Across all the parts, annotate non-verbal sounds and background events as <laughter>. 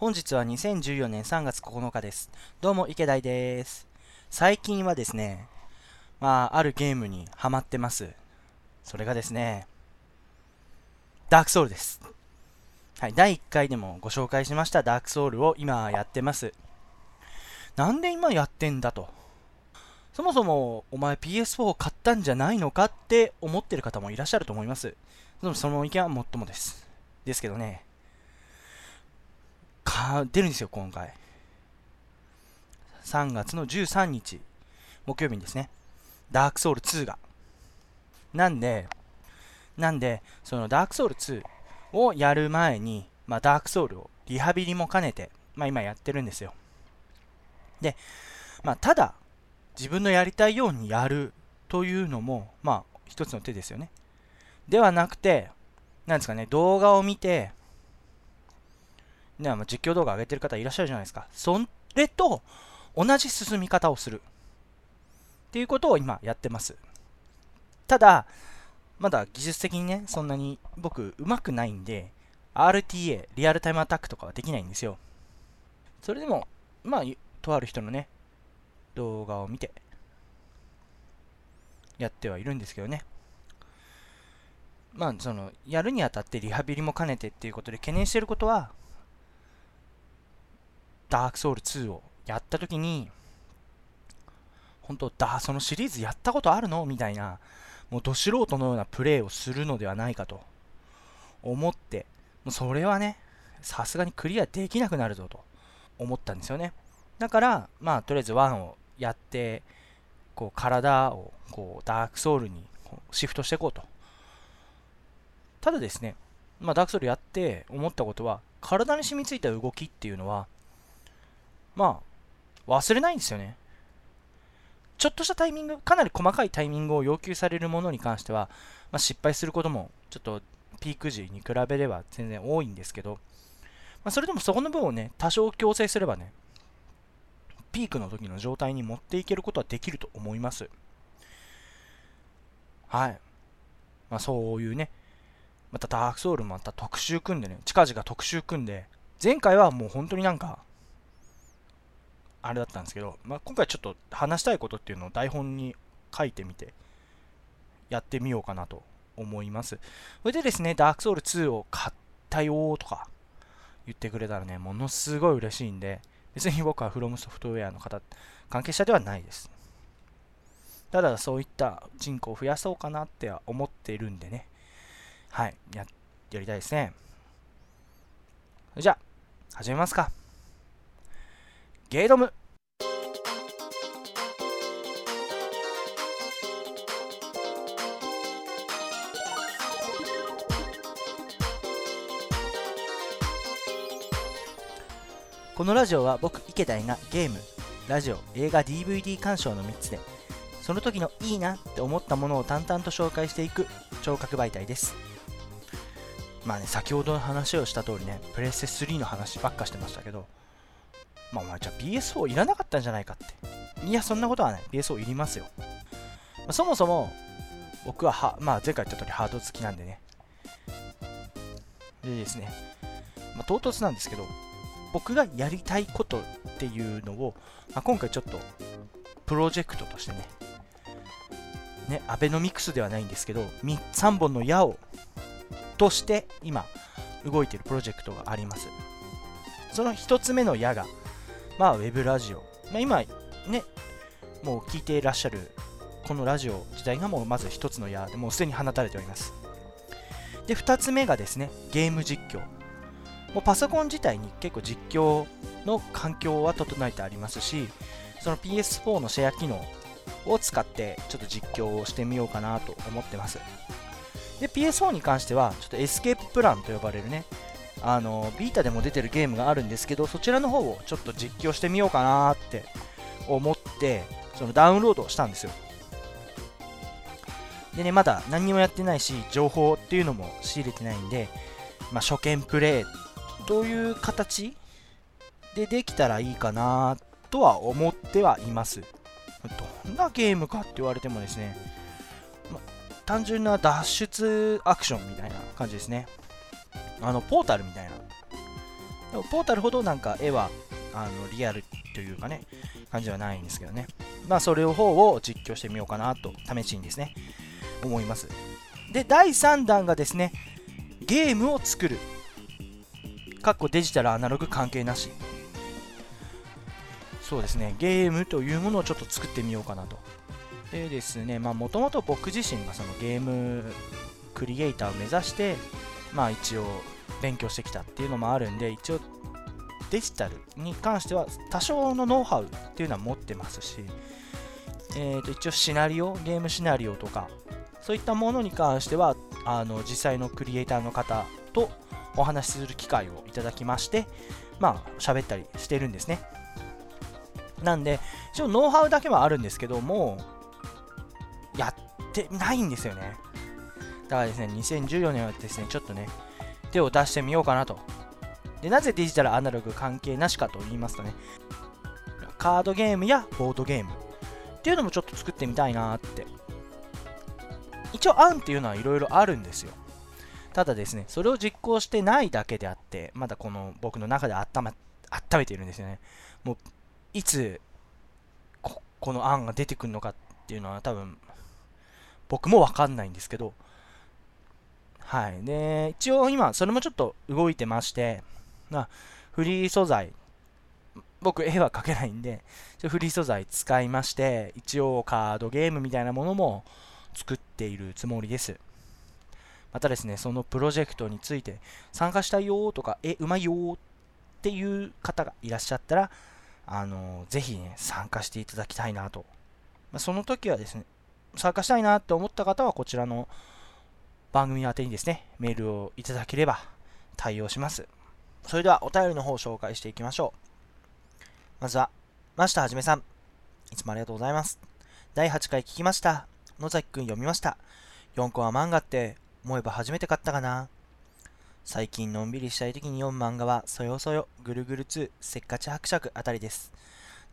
本日は2014年3月9日です。どうも、池田です。最近はですね、まあ、あるゲームにハマってます。それがですね、ダークソウルです。はい、第1回でもご紹介しましたダークソウルを今やってます。なんで今やってんだと。そもそもお前 PS4 買ったんじゃないのかって思ってる方もいらっしゃると思います。その意見はもっともです。ですけどね、か出るんですよ、今回。3月の13日、木曜日にですね、ダークソウル2が。なんで、なんで、そのダークソウル2をやる前に、まあ、ダークソウルをリハビリも兼ねて、まあ、今やってるんですよ。で、まあ、ただ、自分のやりたいようにやるというのも、まあ、一つの手ですよね。ではなくて、なんですかね、動画を見て、ね、まあ、実況動画上げてる方いらっしゃるじゃないですか。それと同じ進み方をする。っていうことを今やってます。ただ、まだ技術的にね、そんなに僕上手くないんで、RTA、リアルタイムアタックとかはできないんですよ。それでも、まあ、とある人のね、動画を見て、やってはいるんですけどね。まあ、その、やるにあたってリハビリも兼ねてっていうことで懸念してることは、ダークソウル2をやった時に、本当だ、そのシリーズやったことあるの？みたいな、もうど素人のようなプレイをするのではないかと思って、もうそれはね、さすがにクリアできなくなるぞと思ったんですよね。だから、まあ、とりあえず1をやって、こう、体を、こう、ダークソウルにシフトしていこうと。ただですね、まあ、ダークソウルやって思ったことは、体に染みついた動きっていうのは、まあ、忘れないんですよね。ちょっとしたタイミング、かなり細かいタイミングを要求されるものに関しては、まあ、失敗することも、ちょっとピーク時に比べれば全然多いんですけど、まあ、それでもそこの分をね、多少強制すればね、ピークの時の状態に持っていけることはできると思います。はい。まあ、そういうね、またダークソウルもまた特集組んでね、近々特集組んで、前回はもう本当になんか、あれだったんですけど、まあ、今回ちょっと話したいことっていうのを台本に書いてみてやってみようかなと思います。それでですね、ダークソウル2を買ったよとか言ってくれたらね、ものすごい嬉しいんで、別に僕はフロムソフトウェアの方、関係者ではないです。ただそういった人口を増やそうかなって思っているんでね、はい、や、やりたいですね。じゃあ、始めますか。ゲイドム。このラジオは僕池谷がゲームラジオ映画 DVD 鑑賞の3つでその時のいいなって思ったものを淡々と紹介していく聴覚媒体です。まあね先ほどの話をした通りねプレステ3の話ばっかしてましたけどまあお前じゃあ BS4 いらなかったんじゃないかって。いや、そんなことはない。BS4 いりますよ。まあ、そもそも、僕はは、まあ前回言った通りハード好きなんでね。でですね、まあ、唐突なんですけど、僕がやりたいことっていうのを、まあ、今回ちょっと、プロジェクトとしてね、ね、アベノミクスではないんですけど、3本の矢を、として今、動いてるプロジェクトがあります。その1つ目の矢が、まあ、ウェブラジオ。まあ、今、ね、もう聞いていらっしゃる、このラジオ自体がもうまず一つの矢でもうすでに放たれております。で、二つ目がですね、ゲーム実況。もうパソコン自体に結構実況の環境は整えてありますし、その PS4 のシェア機能を使ってちょっと実況をしてみようかなと思ってます。で、PS4 に関しては、ちょっとエスケーププランと呼ばれるね、あのビータでも出てるゲームがあるんですけどそちらの方をちょっと実況してみようかなって思ってそのダウンロードしたんですよ。でねまだ何にもやってないし情報っていうのも仕入れてないんで、まあ、初見プレイという形でできたらいいかなとは思ってはいます。どんなゲームかって言われてもですね、ま単純な脱出アクションみたいな感じですね。あの、ポータルみたいなでもポータルほどなんか絵はあのリアルというかね、感じはないんですけどね。まあそれを方を実況してみようかなと、試しにですね、思います。で、第3弾がですね、ゲームを作る。かっこデジタルアナログ関係なし。そうですね、ゲームというものをちょっと作ってみようかなと。でですね、まあもともと僕自身がそのゲームクリエイターを目指して、まあ一応勉強してきたっていうのもあるんで、一応デジタルに関しては多少のノウハウっていうのは持ってますし、えー、と一応シナリオ、ゲームシナリオとか、そういったものに関しては、あの実際のクリエイターの方とお話しする機会をいただきまして、まあ喋ったりしてるんですね。なんで、一応ノウハウだけはあるんですけども、やってないんですよね。だからですね、2014年はですね、ちょっとね、手を出してみようかなと。で、なぜデジタルアナログ関係なしかと言いますとね、カードゲームやボードゲームっていうのもちょっと作ってみたいなって。一応案っていうのはいろいろあるんですよ。ただですね、それを実行してないだけであって、まだこの僕の中で温め温めているんですよね。もう、いつこ、この案が出てくるのかっていうのは多分、僕もわかんないんですけど、はい。で、一応今、それもちょっと動いてまして、まあ、フリー素材、僕絵は描けないんで、フリー素材使いまして、一応カードゲームみたいなものも作っているつもりです。またですね、そのプロジェクトについて参加したいよとか、え、うまいよっていう方がいらっしゃったら、あのぜひね、参加していただきたいなと。まあ、その時はですね、参加したいなって思った方は、こちらの番組宛てにですね、メールをいただければ対応します。それではお便りの方を紹介していきましょう。まずは、マシタはじめさん。いつもありがとうございます。第8回聞きました。野崎くん読みました。4コマ漫画って思えば初めて買ったかな。最近のんびりしたい時に読む漫画は、そよそよ、ぐるぐる2、せっかち伯爵あたりです。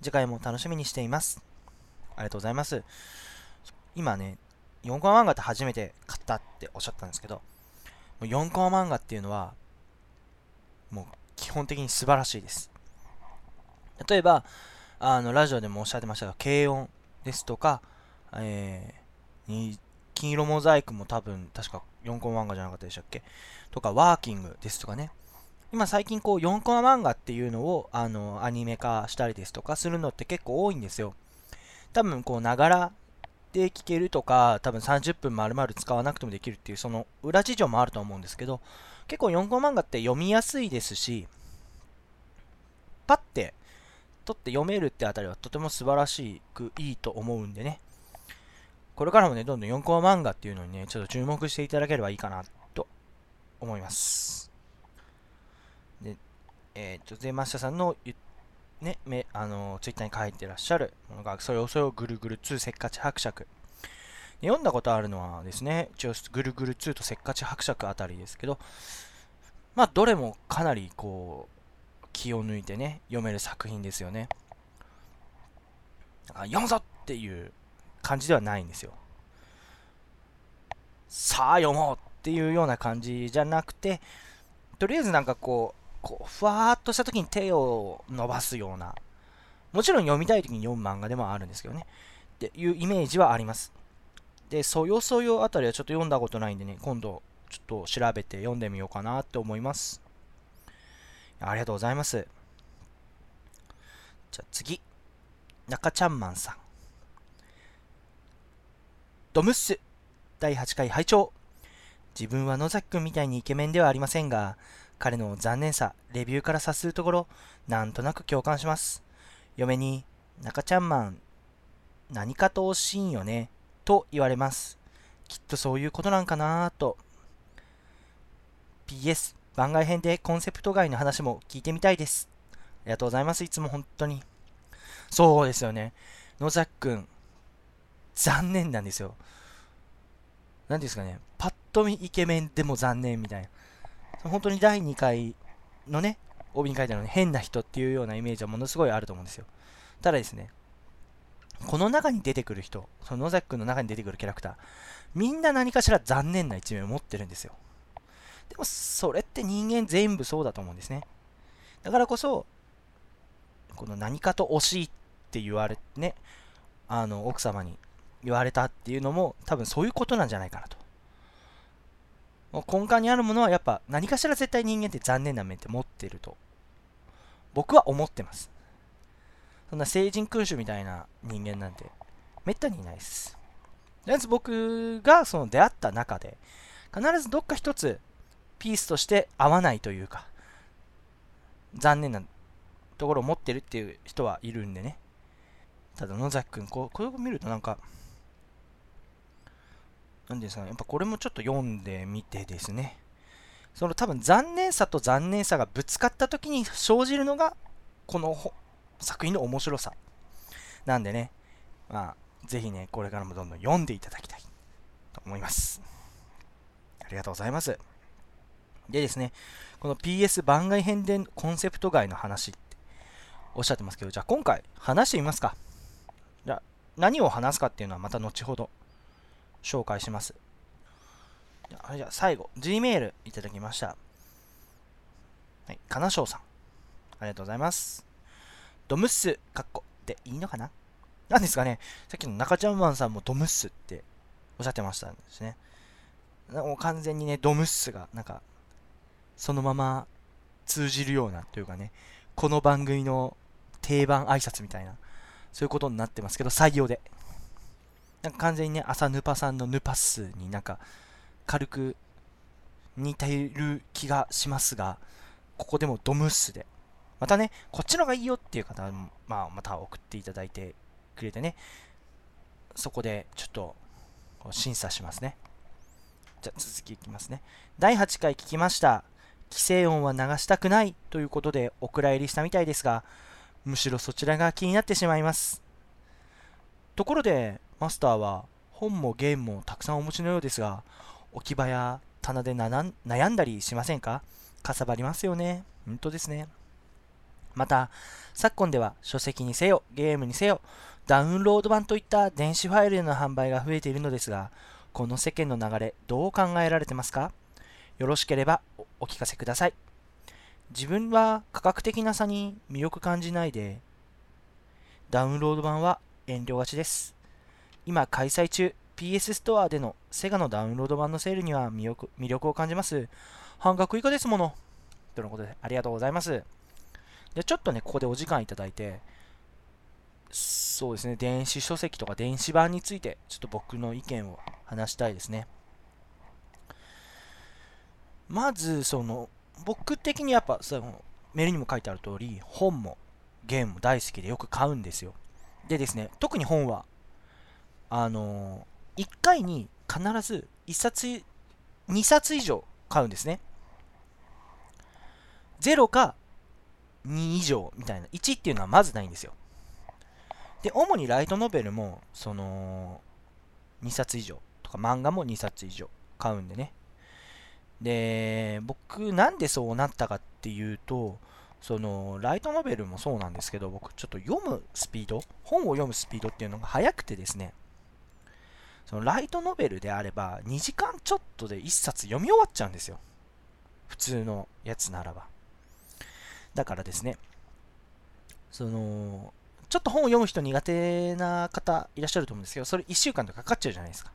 次回も楽しみにしています。ありがとうございます。今ね、4コマ漫画って初めて買ったっておっしゃったんですけど、もう4コマ漫画っていうのは、もう基本的に素晴らしいです。例えば、あの、ラジオでもおっしゃってましたが、軽音ですとか、えー、金色モザイクも多分、確か4コマ漫画じゃなかったでしたっけ？とか、ワーキングですとかね。今最近こう4コマ漫画っていうのをあのアニメ化したりですとかするのって結構多いんですよ。多分こうながらで聞けるとか、多分30分丸々使わなくてもできるっていう、その裏事情もあると思うんですけど、結構4コマ漫画って読みやすいですし、パッて取って読めるってあたりはとても素晴らしくいいと思うんでね、これからもね、どんどん4コマ漫画っていうのにね、ちょっと注目していただければいいかなと思います。で、えっ、ー、と、ゼマスタさんの言っね、めあのツイッターに書いてらっしゃるものが、それをそれをぐるぐる2せっかち伯爵。読んだことあるのはですね、一応ぐるぐる2とせっかち伯爵あたりですけど、まあ、どれもかなりこう、気を抜いてね、読める作品ですよね。あ読むぞっていう感じではないんですよ。さあ読もうっていうような感じじゃなくて、とりあえずなんかこう、こう、ふわーっとした時に手を伸ばすような、もちろん読みたい時に読む漫画でもあるんですけどね、っていうイメージはあります。で、そよそよあたりはちょっと読んだことないんでね、今度ちょっと調べて読んでみようかなって思います。ありがとうございます。じゃあ次、中ちゃんマンさん。ドムッス第8回拝聴自分は野崎くんみたいにイケメンではありませんが、彼の残念さ、レビューから察するところ、なんとなく共感します。嫁に、中ちゃんマン、何かと惜しいんよね、と言われます。きっとそういうことなんかなと。PS、番外編でコンセプト外の話も聞いてみたいです。ありがとうございます。いつも本当に。そうですよね。野崎くん、残念なんですよ。何ですかね。パッと見イケメンでも残念みたいな。本当に第2回のね、帯に書いてあるの変な人っていうようなイメージはものすごいあると思うんですよ。ただですね、この中に出てくる人、その野崎くんの中に出てくるキャラクター、みんな何かしら残念な一面を持ってるんですよ。でも、それって人間全部そうだと思うんですね。だからこそ、この何かと惜しいって言われてね、あの、奥様に言われたっていうのも多分そういうことなんじゃないかなと。根幹にあるものはやっぱ何かしら絶対人間って残念な面って持ってると。僕は思ってます。そんな聖人君主みたいな人間なんてめったにいないです。とりあえず僕がその出会った中で必ずどっか一つピースとして合わないというか残念なところを持ってるっていう人はいるんでね。ただ野崎くんこうこれを見るとなんかなんですかね、やっぱこれもちょっと読んでみてですね、その多分残念さと残念さがぶつかった時に生じるのが、この作品の面白さ。なんでね、まあ、ぜひね、これからもどんどん読んでいただきたいと思います。ありがとうございます。でですね、この PS 番外編でコンセプト外の話っておっしゃってますけど、じゃあ今回話してみますか。じゃあ何を話すかっていうのはまた後ほど紹介します。じゃあ、最後、G メールいただきました。はい、金賞さん。ありがとうございます。ドムッス、かっこでいいのかな？なんですかね、さっきの中ちゃんマンさんもドムッスっておっしゃってましたんですね。もう完全にね、ドムッスが、なんか、そのまま通じるようなというかね、この番組の定番挨拶みたいな、そういうことになってますけど、採用で。なんか完全にね、朝ヌパさんのヌパスになんか軽く似ている気がしますが、ここでもドムッスで。またね、こっちのがいいよっていう方は、まあ、また送っていただいてくれてね、そこでちょっと審査しますね。じゃあ続きいきますね。第8回聞きました。規制音は流したくないということでお蔵入りしたみたいですが、むしろそちらが気になってしまいます。ところで、マスターは本もゲームもたくさんお持ちのようですが、置き場や棚で悩んだりしませんか？かさばりますよね。本当ですね。また、昨今では書籍にせよ、ゲームにせよ、ダウンロード版といった電子ファイルでの販売が増えているのですが、この世間の流れ、どう考えられてますか？よろしければお聞かせください。自分は価格的な差に魅力感じないで、ダウンロード版は遠慮がちです。今開催中 PS ストアでのセガのダウンロード版のセールには魅力魅力を感じます。半額以下ですもの。とのことで、ありがとうございます。で、ちょっとね、ここでお時間いただいて、そうですね、電子書籍とか電子版について、ちょっと僕の意見を話したいですね。まず、その、僕的にやっぱ、その、メールにも書いてある通り、本もゲームも大好きでよく買うんですよ。でですね、特に本はあのー、1回に必ず1冊、2冊以上買うんですね。0か2以上みたいな。1っていうのはまずないんですよ。で、主にライトノベルも、その、2冊以上とか漫画も2冊以上買うんでね。で、僕なんでそうなったかっていうと、その、ライトノベルもそうなんですけど、僕ちょっと読むスピード、本を読むスピードっていうのが速くてですね、そのライトノベルであれば2時間ちょっとで1冊読み終わっちゃうんですよ。普通のやつならば。だからですね、その、ちょっと本を読む人苦手な方いらっしゃると思うんですけど、それ1週間とかかかっちゃうじゃないですか。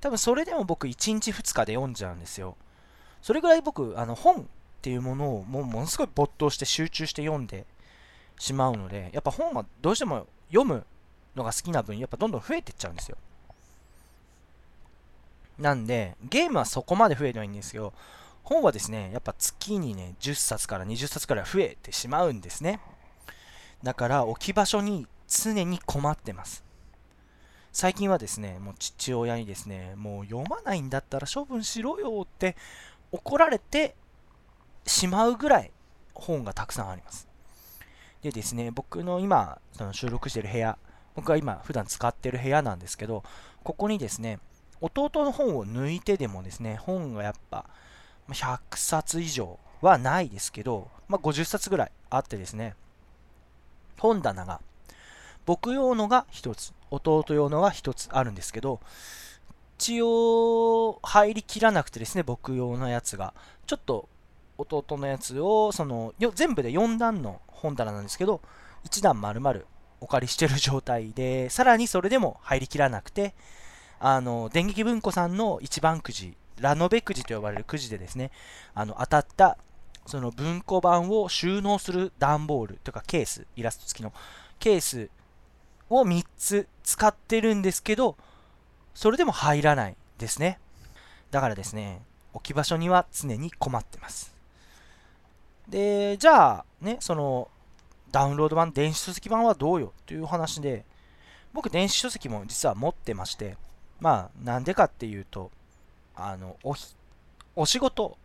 多分それでも僕1日2日で読んじゃうんですよ。それぐらい僕、あの本っていうものをもうものすごい没頭して集中して読んでしまうので、やっぱ本はどうしても読むのが好きな分、やっぱどんどん増えてっちゃうんですよ。なんで、ゲームはそこまで増えてないんですけど、本はですね、やっぱ月にね、10冊から20冊から増えてしまうんですね。だから置き場所に常に困ってます。最近はですね、もう父親にですね、もう読まないんだったら処分しろよって怒られてしまうぐらい本がたくさんあります。でですね、僕の今、その収録してる部屋、僕が今普段使ってる部屋なんですけど、ここにですね、弟の本を抜いてでもですね、本がやっぱ100冊以上はないですけど、まあ、50冊ぐらいあってですね、本棚が僕用のが1つ、弟用のが1つあるんですけど、一応入りきらなくてですね、僕用のやつが、ちょっと弟のやつをそのよ全部で4段の本棚なんですけど1段丸々お借りしてる状態でさらにそれでも入りきらなくてあの電撃文庫さんの一番くじラノベくじと呼ばれるくじでですねあの当たったその文庫版を収納する段ボールというかケースイラスト付きのケースを3つ使ってるんですけどそれでも入らないですね。だからですね置き場所には常に困ってます。でじゃあねそのダウンロード版電子書籍版はどうよという話で僕電子書籍も実は持ってましてまあなんでかっていうとあのおお仕事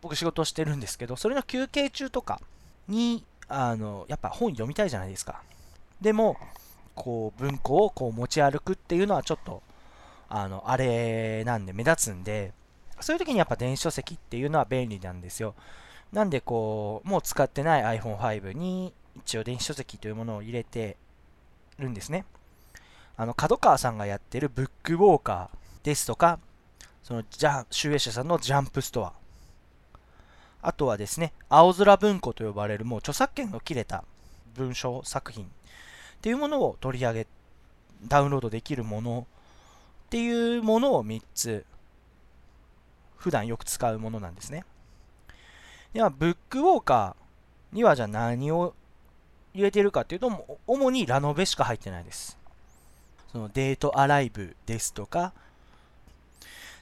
僕仕事してるんですけどそれの休憩中とかにあのやっぱ本読みたいじゃないですか。でもこう文庫をこう持ち歩くっていうのはちょっとあのあれなんで目立つんでそういう時にやっぱ電子書籍っていうのは便利なんですよ。なんでこうもう使ってない iPhone5 に一応電子書籍というものを入れてるんですね。あの角川さんがやってるブックウォーカーですとかそのじゃ集英社さんのジャンプストア。あとはですね青空文庫と呼ばれるもう著作権の切れた文章作品っていうものを取り上げダウンロードできるものっていうものを3つ普段よく使うものなんですね。ではブックウォーカーにはじゃあ何を入れてるかっていうと主にラノベしか入ってないです。そのデートアライブですとか。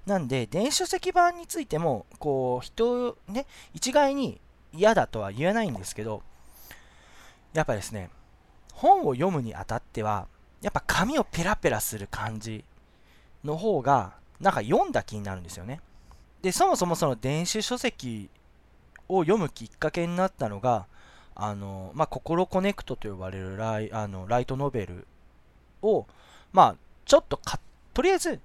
なんで電子書籍版についてもこう人ね一概に嫌だとは言えないんですけどやっぱですね本を読むにあたってはやっぱ紙をペラペラする感じの方がなんか読んだ気になるんですよね。でそもそもその電子書籍を読むきっかけになったのがあの、まあ、心コネクトと呼ばれるライあのライトノベルを、まあ、ちょっとかとりあえず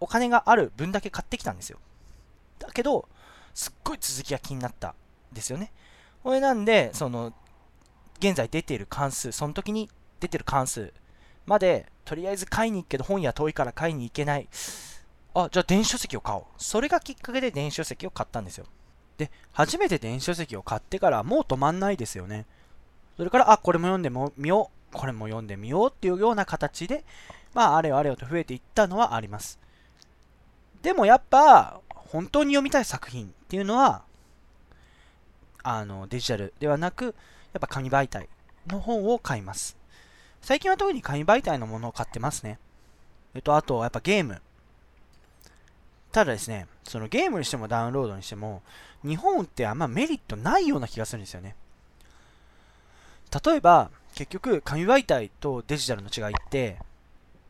お金がある分だけ買ってきたんですよ。だけどすっごい続きが気になったですよね。これなんでその現在出ている関数その時に出てる関数までとりあえず買いに行くけど本屋遠いから買いに行けない。あじゃあ電子書籍を買おう。それがきっかけで電子書籍を買ったんですよ。で初めて電子書籍を買ってからもう止まんないですよね。それからあこれも読んでみよう。これも読んでみようっていうような形でまああれよあれよと増えていったのはあります。でもやっぱ本当に読みたい作品っていうのはあのデジタルではなくやっぱ紙媒体の本を買います。最近は特に紙媒体のものを買ってますね。えっとあとやっぱゲーム。ただですねそのゲームにしてもダウンロードにしても日本ってあんまメリットないような気がするんですよね。例えば結局紙媒体とデジタルの違いって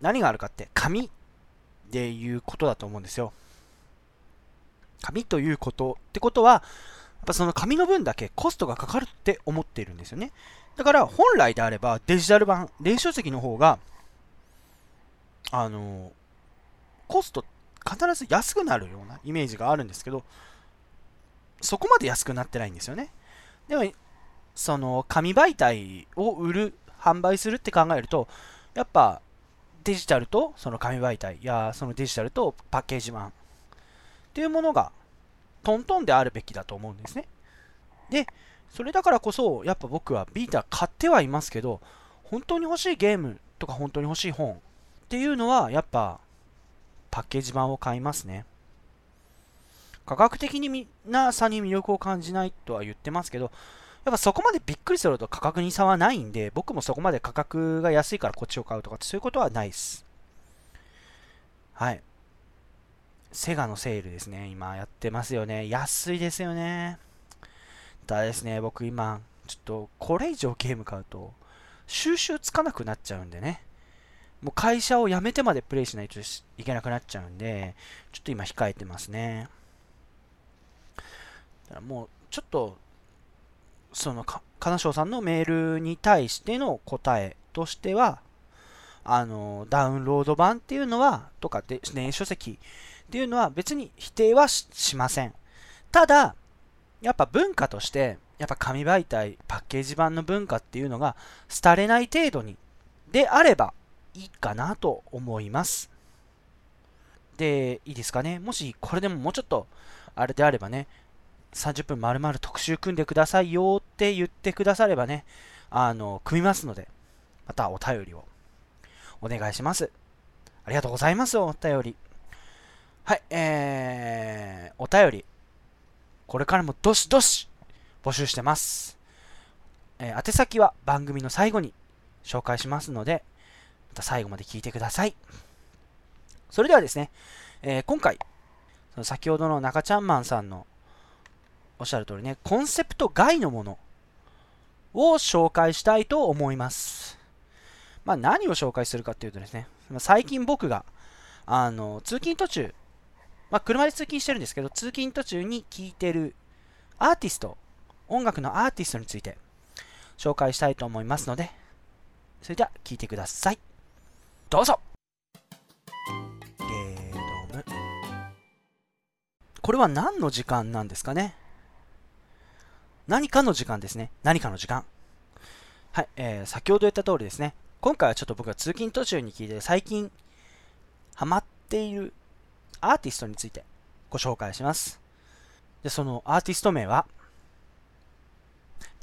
何があるかって紙でいうことだと思うんですよ。紙ということってことは、やっぱその紙の分だけコストがかかるって思っているんですよね。だから本来であればデジタル版、電子書籍の方が、あの、コスト必ず安くなるようなイメージがあるんですけど、そこまで安くなってないんですよね。でも、その紙媒体を売る、販売するって考えると、やっぱデジタルとその紙媒体やそのデジタルとパッケージ版っていうものがトントンであるべきだと思うんですね。で、それだからこそ、やっぱ僕はビータ買ってはいますけど、本当に欲しいゲームとか本当に欲しい本っていうのは、やっぱパッケージ版を買いますね。価格的にみなさに魅力を感じないとは言ってますけど、やっぱそこまでびっくりすると価格に差はないんで、僕もそこまで価格が安いからこっちを買うとかそういうことはないです。はい。セガのセールですね。今やってますよね。安いですよね。ただですね、僕今、ちょっとこれ以上ゲーム買うと、収集つかなくなっちゃうんでね。もう会社を辞めてまでプレイしないといけなくなっちゃうんで、ちょっと今控えてますね。もう、ちょっとそのか金賞さんのメールに対しての答えとしては、あの、ダウンロード版っていうのは、とかで、電子書籍っていうのは別に否定はしません。ただ、やっぱ文化として、やっぱ紙媒体、パッケージ版の文化っていうのが、廃れない程度に、であればいいかなと思います。で、いいですかね。もしこれでももうちょっと、あれであればね、30分丸々特集組んでくださいよって言ってくださればね、あの、組みますので、またお便りをお願いします。ありがとうございます、お便り。はい、えー、お便り、これからもどしどし募集してます。えー、宛先は番組の最後に紹介しますので、また最後まで聞いてください。それではですね、えー、今回、その先ほどの中ちゃんマンさんのおっしゃる通りね、コンセプト外のものを紹介したいと思います。まあ、何を紹介するかっていうとですね、最近僕が、あの、通勤途中、まあ、車で通勤してるんですけど、通勤途中に聴いてるアーティスト、音楽のアーティストについて紹介したいと思いますので、それでは聴いてください。どうぞゲードム。これは何の時間なんですかね？何かの時間ですね。何かの時間。はい、えー、先ほど言った通りですね。今回はちょっと僕が通勤途中に聞いて最近ハマっているアーティストについてご紹介します。で、そのアーティスト名は、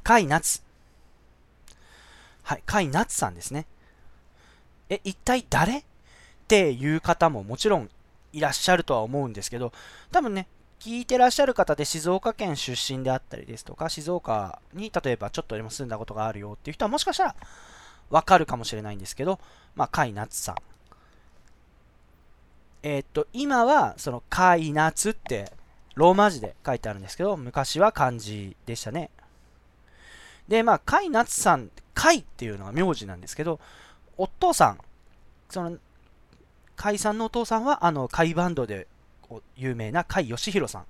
甲斐夏。はい、甲斐夏さんですね。え、一体誰？っていう方ももちろんいらっしゃるとは思うんですけど、多分ね、聞いてらっしゃる方で静岡県出身であったりですとか、静岡に例えばちょっとでも住んだことがあるよっていう人はもしかしたらわかるかもしれないんですけど、まあ、甲斐夏さん。えー、っと、今はその甲斐夏ってローマ字で書いてあるんですけど、昔は漢字でしたね。で、まあ、甲斐夏さん、甲斐っていうのが名字なんですけど、お父さん、その、甲斐さんのお父さんは、あの、甲斐バンドで有名な甲斐義弘さん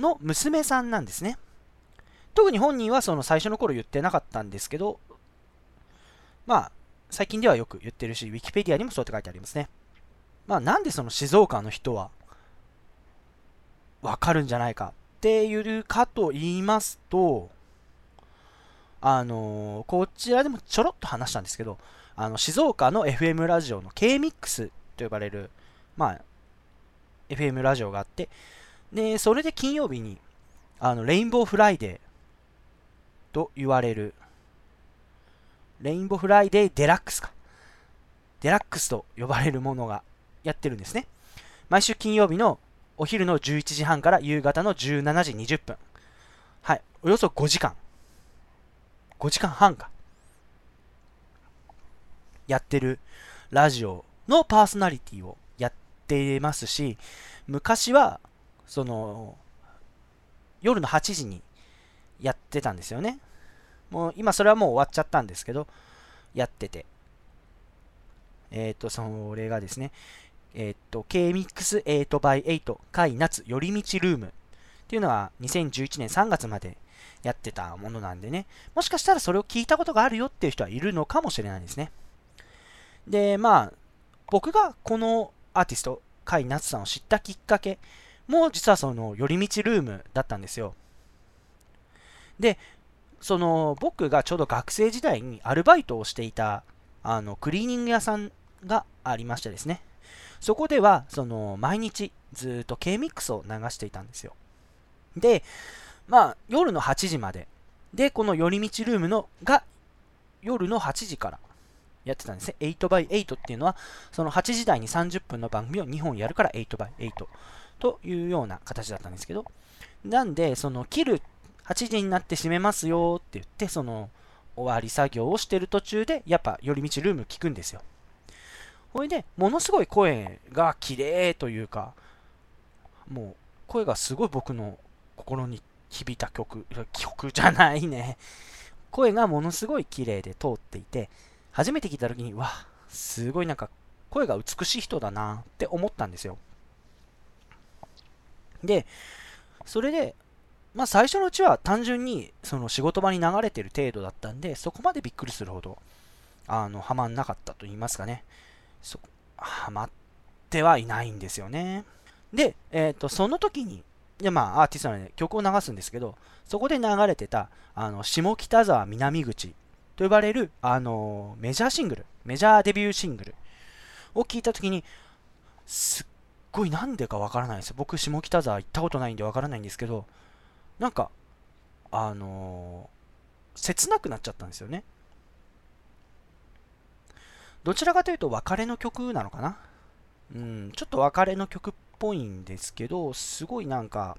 の娘さんなんですね。特に本人はその最初の頃言ってなかったんですけど、まあ、最近ではよく言ってるし、ウィキペディアにもそうって書いてありますね。まあ、なんでその静岡の人はわかるんじゃないかっていうかと言いますと、あのー、こちらでもちょろっと話したんですけど、あの静岡の FM ラジオの K-MIX と呼ばれる、まあ、FM ラジオがあって、で、それで金曜日に、あの、レインボーフライデーと言われる、レインボーフライデーデラックスか。デラックスと呼ばれるものがやってるんですね。毎週金曜日のお昼の11時半から夕方の17時20分。はい。およそ5時間。5時間半か。やってるラジオのパーソナリティをってますし、昔は、その、夜の8時にやってたんですよね。もう今それはもう終わっちゃったんですけど、やってて。えっ、ー、と、それがですね、えっ、ー、と、K-MIX8x8 回夏寄り道ルームっていうのは2011年3月までやってたものなんでね、もしかしたらそれを聞いたことがあるよっていう人はいるのかもしれないですね。で、まあ、僕がこのアーティスト、甲斐夏さんを知ったきっかけも実はその寄り道ルームだったんですよ。で、その僕がちょうど学生時代にアルバイトをしていたあのクリーニング屋さんがありましてですね、そこではその毎日ずっと K-MIX を流していたんですよ。で、まあ夜の8時まで、で、この寄り道ルームのが夜の8時からやってたんですね。8x8 っていうのは、その8時台に30分の番組を2本やるから 8x8 というような形だったんですけど、なんで、その切る8時になって閉めますよって言って、その終わり作業をしてる途中で、やっぱ寄り道ルーム聞くんですよ。ほいで、ものすごい声が綺麗というか、もう声がすごい僕の心に響いた曲、曲じゃないね。声がものすごい綺麗で通っていて、初めて聞いた時に、わ、すごいなんか声が美しい人だなって思ったんですよ。で、それで、まあ最初のうちは単純にその仕事場に流れてる程度だったんで、そこまでびっくりするほど、あの、はまんなかったと言いますかね。そ、はまってはいないんですよね。で、えっ、ー、と、その時に、で、まあ、アーティストなので曲を流すんですけど、そこで流れてた、あの、下北沢南口と呼ばれる、あのメジャーシングル、メジャーデビューシングルを聞いたときに、すっごいなんでかわからないです。僕、下北沢行ったことないんでわからないんですけど、なんか、あのー、切なくなっちゃったんですよね。どちらかというと別れの曲なのかなうん、ちょっと別れの曲っぽいんですけど、すごいなんか、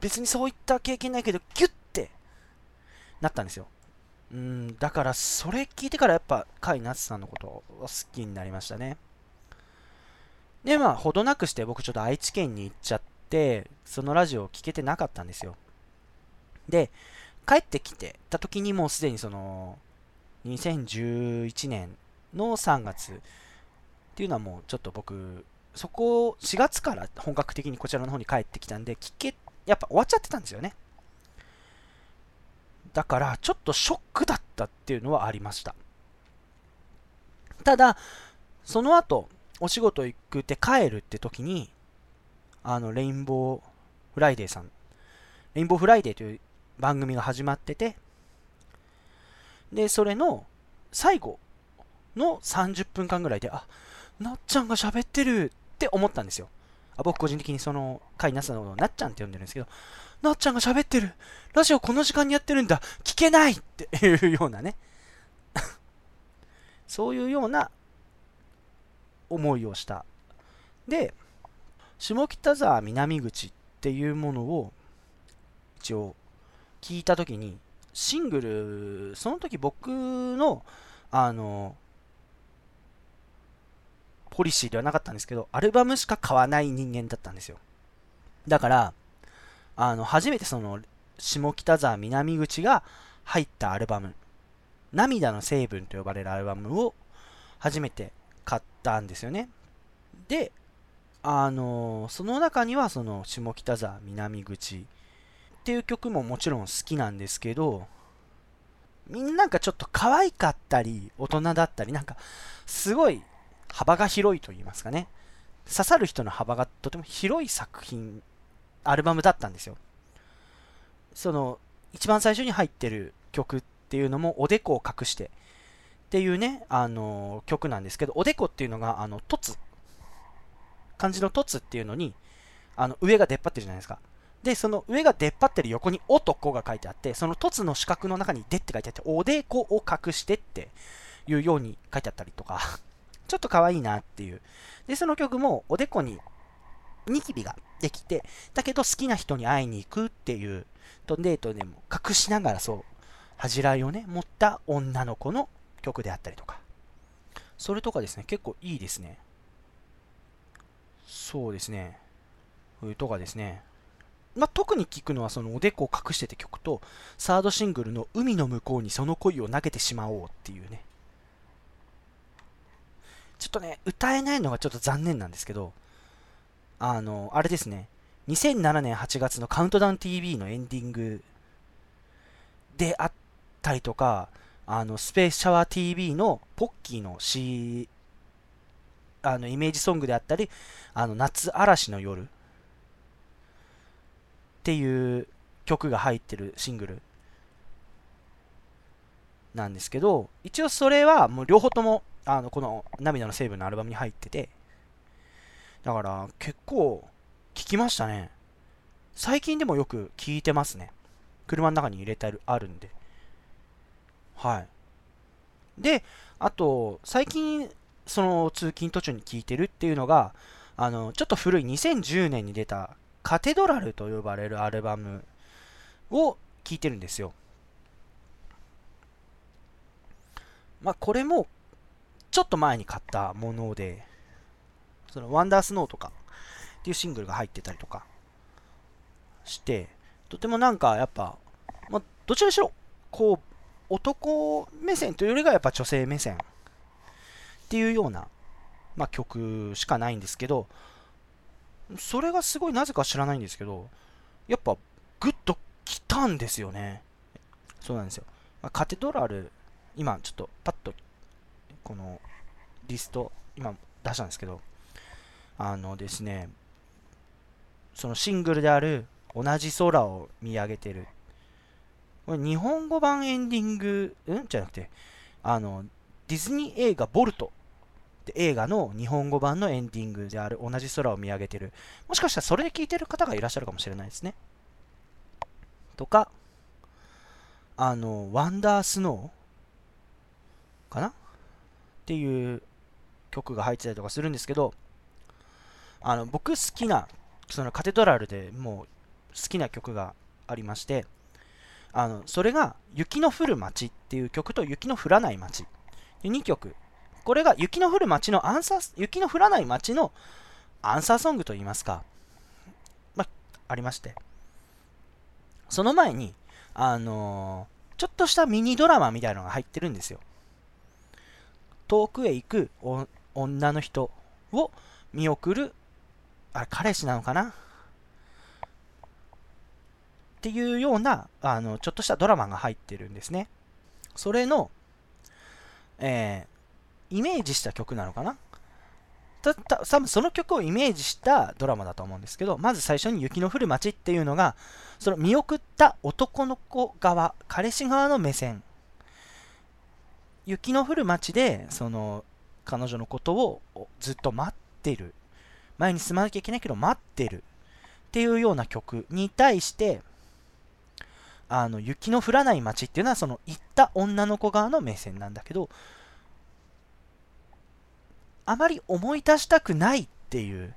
別にそういった経験ないけど、ギュッてなったんですよ。うん、だからそれ聞いてからやっぱ甲斐夏さんのことを好きになりましたね。で、まあ、ほどなくして僕ちょっと愛知県に行っちゃって、そのラジオを聞けてなかったんですよ。で、帰ってきてた時にもうすでにその、2011年の3月っていうのはもうちょっと僕、そこ、4月から本格的にこちらの方に帰ってきたんで、聞け、やっぱ終わっちゃってたんですよね。だから、ちょっとショックだったっていうのはありました。ただ、その後、お仕事行くって帰るって時に、あの、レインボーフライデーさん、レインボーフライデーという番組が始まってて、で、それの最後の30分間ぐらいで、あ、なっちゃんが喋ってるって思ったんですよ。あ僕個人的にそのカイナツのをなっちゃんって呼んでるんですけど、なっちゃんが喋ってるラジオこの時間にやってるんだ聞けないって <laughs> いうようなね <laughs> そういうような思いをした。で、下北沢南口っていうものを一応聞いたときに、シングル、その時僕の、あの、ポリシーではなかったんですけど、アルバムしか買わない人間だったんですよ。だから、あの、初めてその、下北沢南口が入ったアルバム、涙の成分と呼ばれるアルバムを初めて買ったんですよね。で、あのその中にはその下北沢南口っていう曲ももちろん好きなんですけど、みんななんかちょっと可愛かったり、大人だったり、なんかすごい幅が広いと言いますかね。刺さる人の幅がとても広い作品、アルバムだったんですよ。その、一番最初に入ってる曲っていうのも、おでこを隠してっていうね、あの曲なんですけど、おでこっていうのが、あの、凸。漢字の凸っていうのに、あの、上が出っ張ってるじゃないですか。で、その上が出っ張ってる横に男が書いてあって、その凸の四角の中にでって書いてあって、おでこを隠してっていうように書いてあったりとか <laughs> ちょっと可愛いなっていう。で、その曲もおでこにニキビができて、だけど好きな人に会いに行くっていう、とデートでも隠しながらそう、恥じらいをね、持った女の子の曲であったりとか。それとかですね、結構いいですね。そうですね。とかですね。まあ、特に聞くのはそのおでこを隠してて曲と、サードシングルの海の向こうにその恋を投げてしまおうっていうね。ちょっとね、歌えないのがちょっと残念なんですけど、あの、あれですね、2007年8月のカウントダウン TV のエンディングであったりとか、あの、スペースシャワー TV のポッキーの C、あの、イメージソングであったり、あの、夏嵐の夜っていう曲が入ってるシングルなんですけど、一応それはもう両方ともあの、この涙の成分のアルバムに入ってて、だから結構聞きましたね。最近でもよく聞いてますね。車の中に入れてあるんで。はい。で、あと、最近、その通勤途中に聞いてるっていうのが、あの、ちょっと古い2010年に出たカテドラルと呼ばれるアルバムを聞いてるんですよ。まあ、これもちょっと前に買ったもので、そのワンダースノーとかっていうシングルが入ってたりとかして、とてもなんかやっぱ、まあ、どちらにしろ、こう、男目線というよりがやっぱ女性目線っていうような、まあ、曲しかないんですけど、それがすごいなぜか知らないんですけど、やっぱグッと来たんですよね。そうなんですよ。まあ、カテドラル、今ちょっとパッとこのリスト、今出したんですけど、あのですね、そのシングルである同じ空を見上げてる。これ日本語版エンディング、うん？じゃなくて、あの、ディズニー映画ボルトっって映画の日本語版のエンディングである同じ空を見上げてる。もしかしたらそれで聞いてる方がいらっしゃるかもしれないですね。とか、あの、ワンダースノーかな？っていう曲が入ってたりとかするんですけど、あの、僕好きな、そのカテドラルでもう好きな曲がありまして、あの、それが雪の降る街っていう曲と雪の降らない街。2曲。これが雪の降る街のアンサー、雪の降らない街のアンサーソングといいますか、まあ、ありまして。その前に、あのー、ちょっとしたミニドラマみたいなのが入ってるんですよ。遠くへ行く女の人を見送る、あれ、彼氏なのかな？っていうような、あの、ちょっとしたドラマが入ってるんですね。それの、えー、イメージした曲なのかな？たた多分その曲をイメージしたドラマだと思うんですけど、まず最初に雪の降る街っていうのが、その見送った男の子側、彼氏側の目線。雪の降る街で、その、彼女のことをずっと待ってる。前に進まなきゃいけないけど待ってる。っていうような曲に対して、あの雪の降らない街っていうのはその行った女の子側の目線なんだけどあまり思い出したくないっていう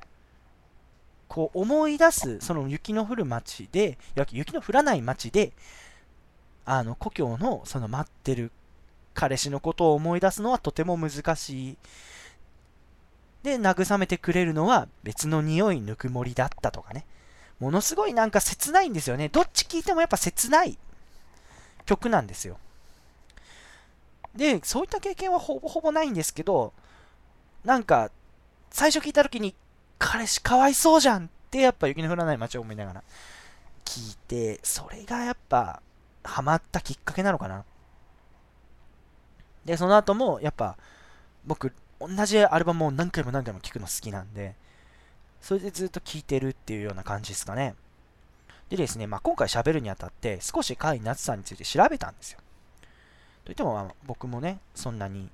こう思い出すその雪の降る街で雪の降らない街であの故郷のその待ってる彼氏のことを思い出すのはとても難しいで慰めてくれるのは別の匂いぬくもりだったとかねものすごいなんか切ないんですよね。どっち聴いてもやっぱ切ない曲なんですよ。で、そういった経験はほぼほぼないんですけど、なんか、最初聞いた時に、彼氏かわいそうじゃんってやっぱ雪の降らない街を思いながら聞いて、それがやっぱハマったきっかけなのかな。で、その後もやっぱ僕、同じアルバムを何回も何回も聴くの好きなんで、それでずっと聞いてるっていうような感じですかね。でですね、まあ、今回喋るにあたって少し甲斐夏さんについて調べたんですよ。といっても、まあ、僕もね、そんなに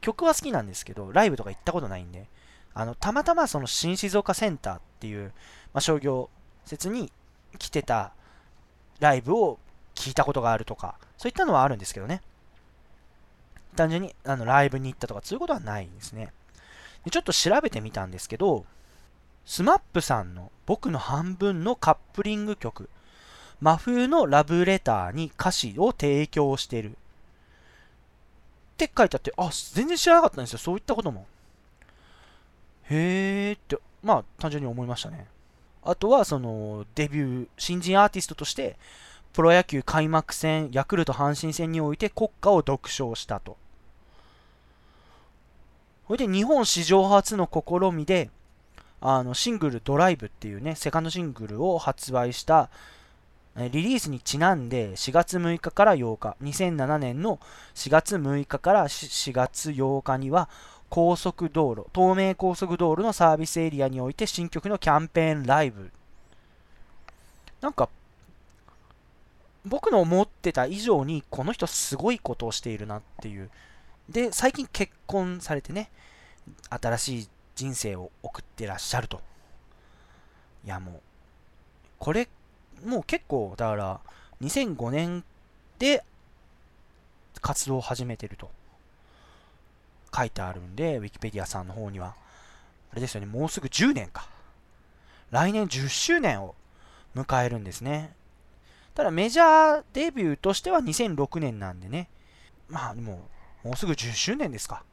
曲は好きなんですけど、ライブとか行ったことないんで、あのたまたまその新静岡センターっていう、まあ、商業施設に来てたライブを聞いたことがあるとか、そういったのはあるんですけどね。単純にあのライブに行ったとか、そういうことはないんですね。でちょっと調べてみたんですけど、スマップさんの僕の半分のカップリング曲、真冬のラブレターに歌詞を提供してる。って書いてあって、あ、全然知らなかったんですよ。そういったことも。へーって、まあ単純に思いましたね。あとは、その、デビュー、新人アーティストとして、プロ野球開幕戦、ヤクルト阪神戦において国歌を独唱したと。それで日本史上初の試みで、あのシングルドライブっていうね、セカンドシングルを発売したリリースにちなんで4月6日から8日、2007年の4月6日から4月8日には高速道路、東名高速道路のサービスエリアにおいて新曲のキャンペーンライブ。なんか、僕の思ってた以上にこの人すごいことをしているなっていう。で、最近結婚されてね、新しい人生を送ってらっしゃると。いやもう、これ、もう結構、だから、2005年で活動を始めてると書いてあるんで、ウィキペディアさんの方には。あれですよね、もうすぐ10年か。来年10周年を迎えるんですね。ただメジャーデビューとしては2006年なんでね。まあでも、もうすぐ10周年ですか。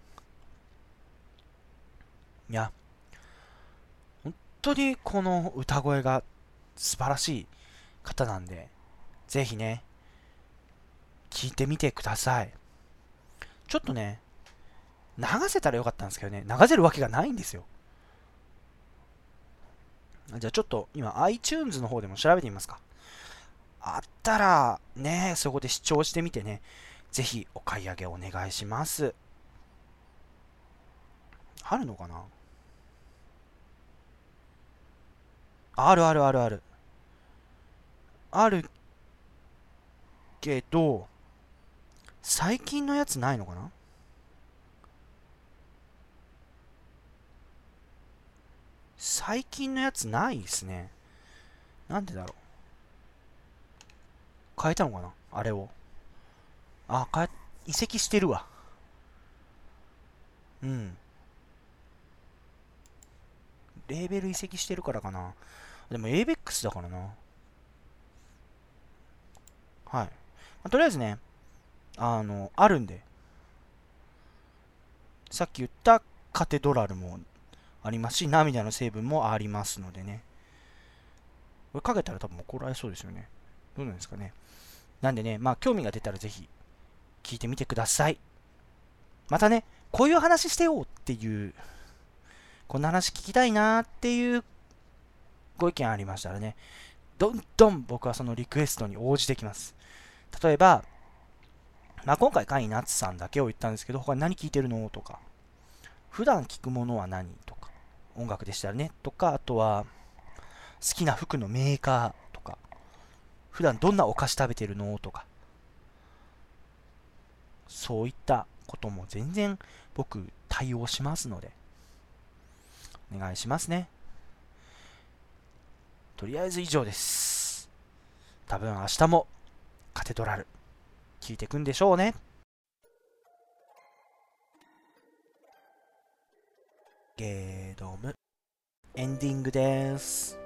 いや、本当にこの歌声が素晴らしい方なんで、ぜひね、聞いてみてください。ちょっとね、流せたらよかったんですけどね、流せるわけがないんですよ。じゃあちょっと今 iTunes の方でも調べてみますか。あったらね、そこで視聴してみてね、ぜひお買い上げお願いします。あるのかな？あるあるあるある。あるけど、最近のやつないのかな？最近のやつないですね。なんでだろう？変えたのかな？あれを。あ、変え、移籍してるわ。うん。レーベル移籍してるからかな。でも ABEX だからな。はい。まあとりあえずね、あの、あるんで。さっき言ったカテドラルもありますし、涙の成分もありますのでね。これかけたら多分怒られそうですよね。どうなんですかね。なんでね、まあ興味が出たらぜひ聞いてみてください。またね、こういう話してよっていう、こんな話聞きたいなっていうご意見ありましたらね、どんどん僕はそのリクエストに応じてきます。例えば、まあ、今回、カイナッツさんだけを言ったんですけど、他に何聞いてるのとか、普段聞くものは何とか、音楽でしたらね、とか、あとは、好きな服のメーカーとか、普段どんなお菓子食べてるのとか、そういったことも全然僕対応しますので、お願いしますね。とりあえず以上です。多分明日もカテドラル聞いてくんでしょうね。ゲードムエンディングです。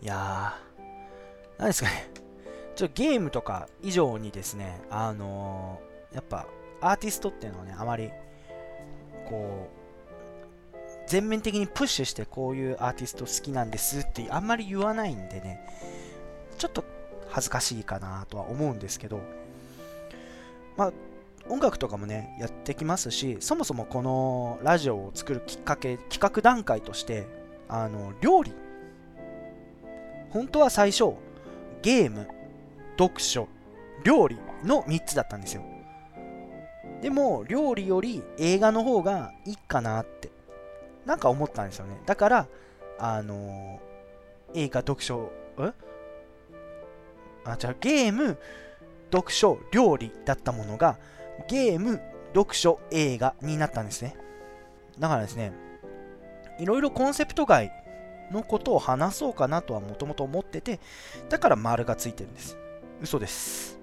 いやー、何ですかね。ちょゲームとか以上にですね、あのーやっぱアーティストっていうのはね、あまりこう、全面的にプッシュしてこういうアーティスト好きなんですってあんまり言わないんでね、ちょっと恥ずかしいかなとは思うんですけど、まあ、音楽とかもね、やってきますし、そもそもこのラジオを作るきっかけ、企画段階として、あの、料理。本当は最初、ゲーム、読書、料理の3つだったんですよ。でも、料理より映画の方がいいかなって、なんか思ったんですよね。だから、あの映画、読書、んあ、じゃあゲーム、読書、料理だったものが、ゲーム、読書、映画になったんですね。だからですね、いろいろコンセプト外のことを話そうかなとはもともと思ってて、だから丸がついてるんです。嘘です。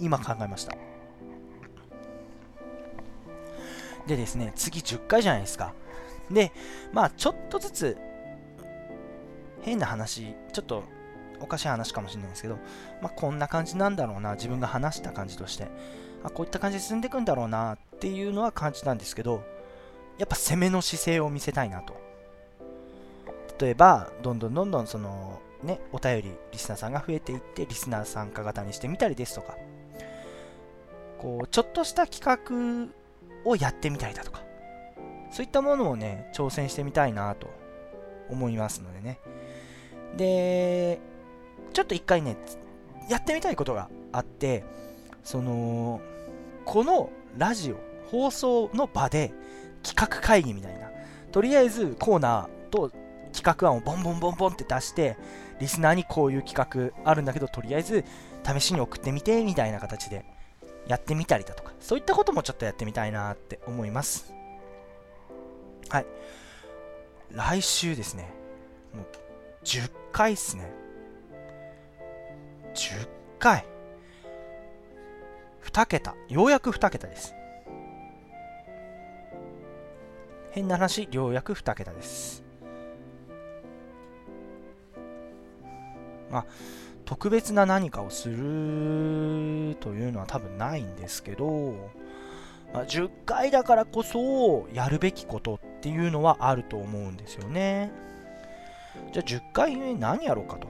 今考えました。でですね、次10回じゃないですか。で、まあちょっとずつ、変な話、ちょっとおかしい話かもしれないんですけど、まあこんな感じなんだろうな、自分が話した感じとして。あこういった感じで進んでいくんだろうなっていうのは感じたんですけど、やっぱ攻めの姿勢を見せたいなと。例えば、どんどんどんどんその、ね、お便り、リスナーさんが増えていって、リスナー参加型にしてみたりですとか、こう、ちょっとした企画をやってみたりだとか、そういったものをね、挑戦してみたいなと思いますのでね。で、ちょっと一回ね、やってみたいことがあって、その、このラジオ、放送の場で企画会議みたいな、とりあえずコーナーと企画案をボンボンボンボンって出して、リスナーにこういう企画あるんだけど、とりあえず試しに送ってみて、みたいな形でやってみたりだとか、そういったこともちょっとやってみたいなって思います。はい。来週ですね、もう10回っすね。10回。2桁。ようやく2桁です。変な話、ようやく2桁です。あ、特別な何かをするというのは多分ないんですけど、まあ、10回だからこそやるべきことっていうのはあると思うんですよね。じゃあ10回目何やろうかと。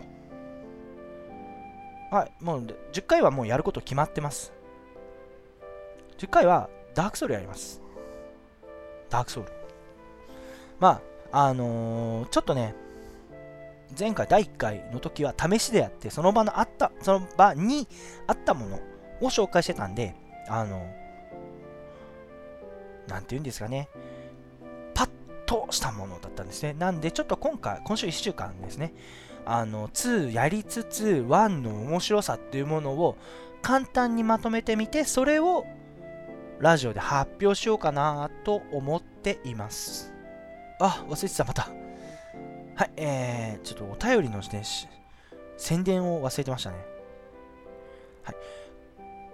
はい、もう10回はもうやること決まってます。10回はダークソウルやります。ダークソウル。まあ、あのーちょっとね、前回第1回の時は試しでやって、その場のあった、その場にあったものを紹介してたんで、あのなんて言うんですかね、パッとしたものだったんですね。なんで、ちょっと今回、今週1週間ですね、あの、2やりつつ、1の面白さっていうものを簡単にまとめてみて、それをラジオで発表しようかなと思っています。あ、忘れてた、また。はい、えー、ちょっとお便りのね、宣伝を忘れてましたね。はい。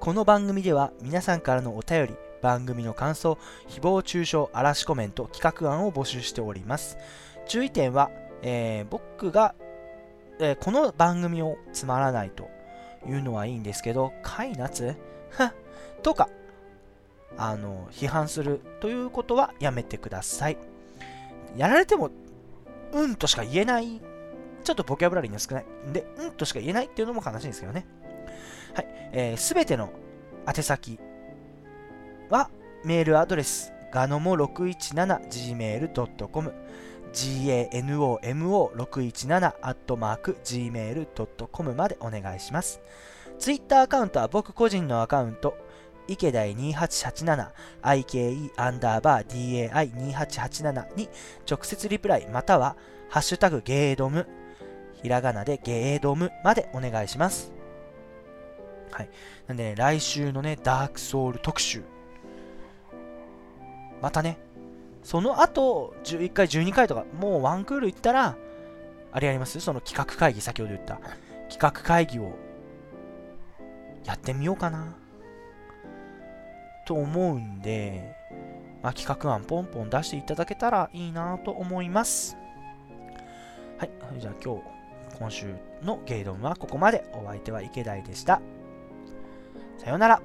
この番組では皆さんからのお便り、番組の感想、誹謗中傷、嵐コメント、企画案を募集しております。注意点は、えー僕が、えーこの番組をつまらないというのはいいんですけど、回夏はとか、あの、批判するということはやめてください。やられても、うんとしか言えない、ちょっとボキャブラリーが少ないで、うんとしか言えないっていうのも悲しいんですけどね。はい。えすべての宛先は、メールアドレス、ガノモ 617gmail.com、ganomo617-gmail.com までお願いします。ツイッターアカウントは僕個人のアカウント、池田2887、IKE アンダーバー DAI2887 に直接リプライまたは、ハッシュタグゲードム、ひらがなでゲードムまでお願いします。はい。なんでね、来週のね、ダークソウル特集。またね、その後、11回、12回とか、もうワンクール行ったら、あれやります？その企画会議、先ほど言った。企画会議を、やってみようかな。と思うんで、まあ、企画案ポンポン出していただけたらいいなと思います。はい。じゃあ今日、今週のゲイドンはここまで。お相手は池田でした。さようなら。